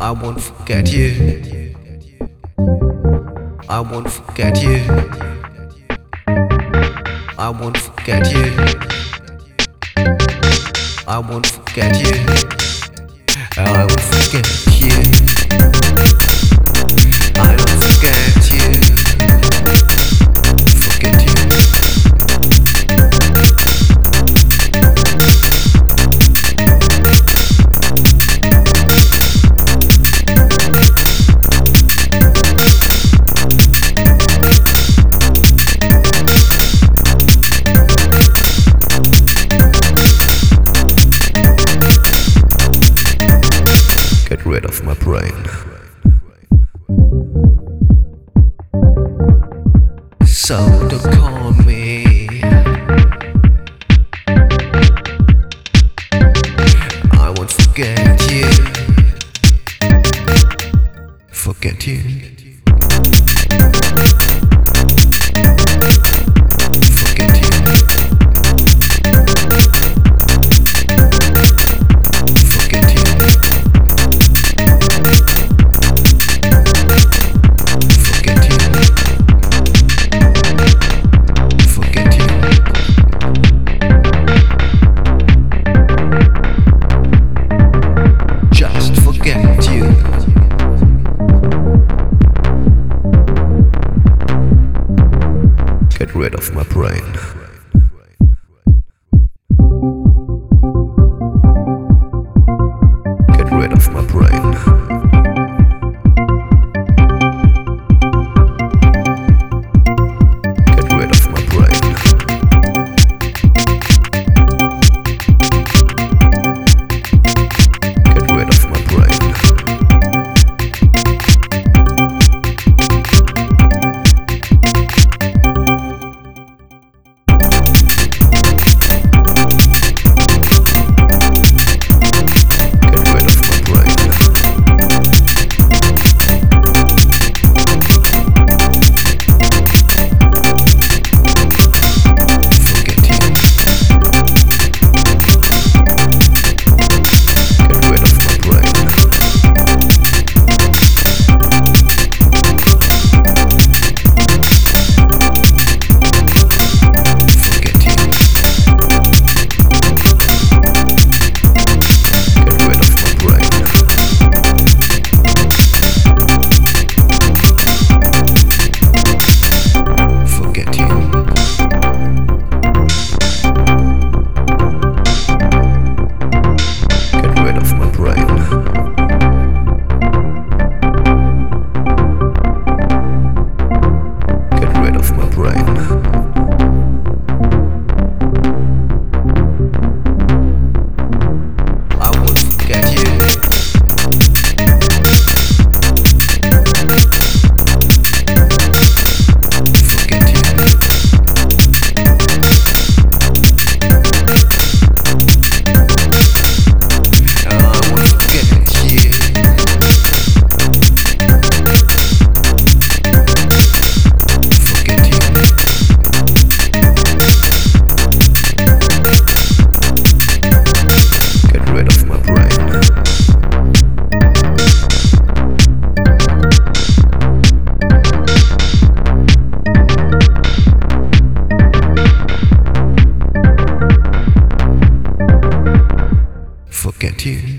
I won't forget you. I won't forget you. I won't forget you. I won't forget you. I won't forget you. rid of my brain. So don't call me. I won't forget you. Forget you. you.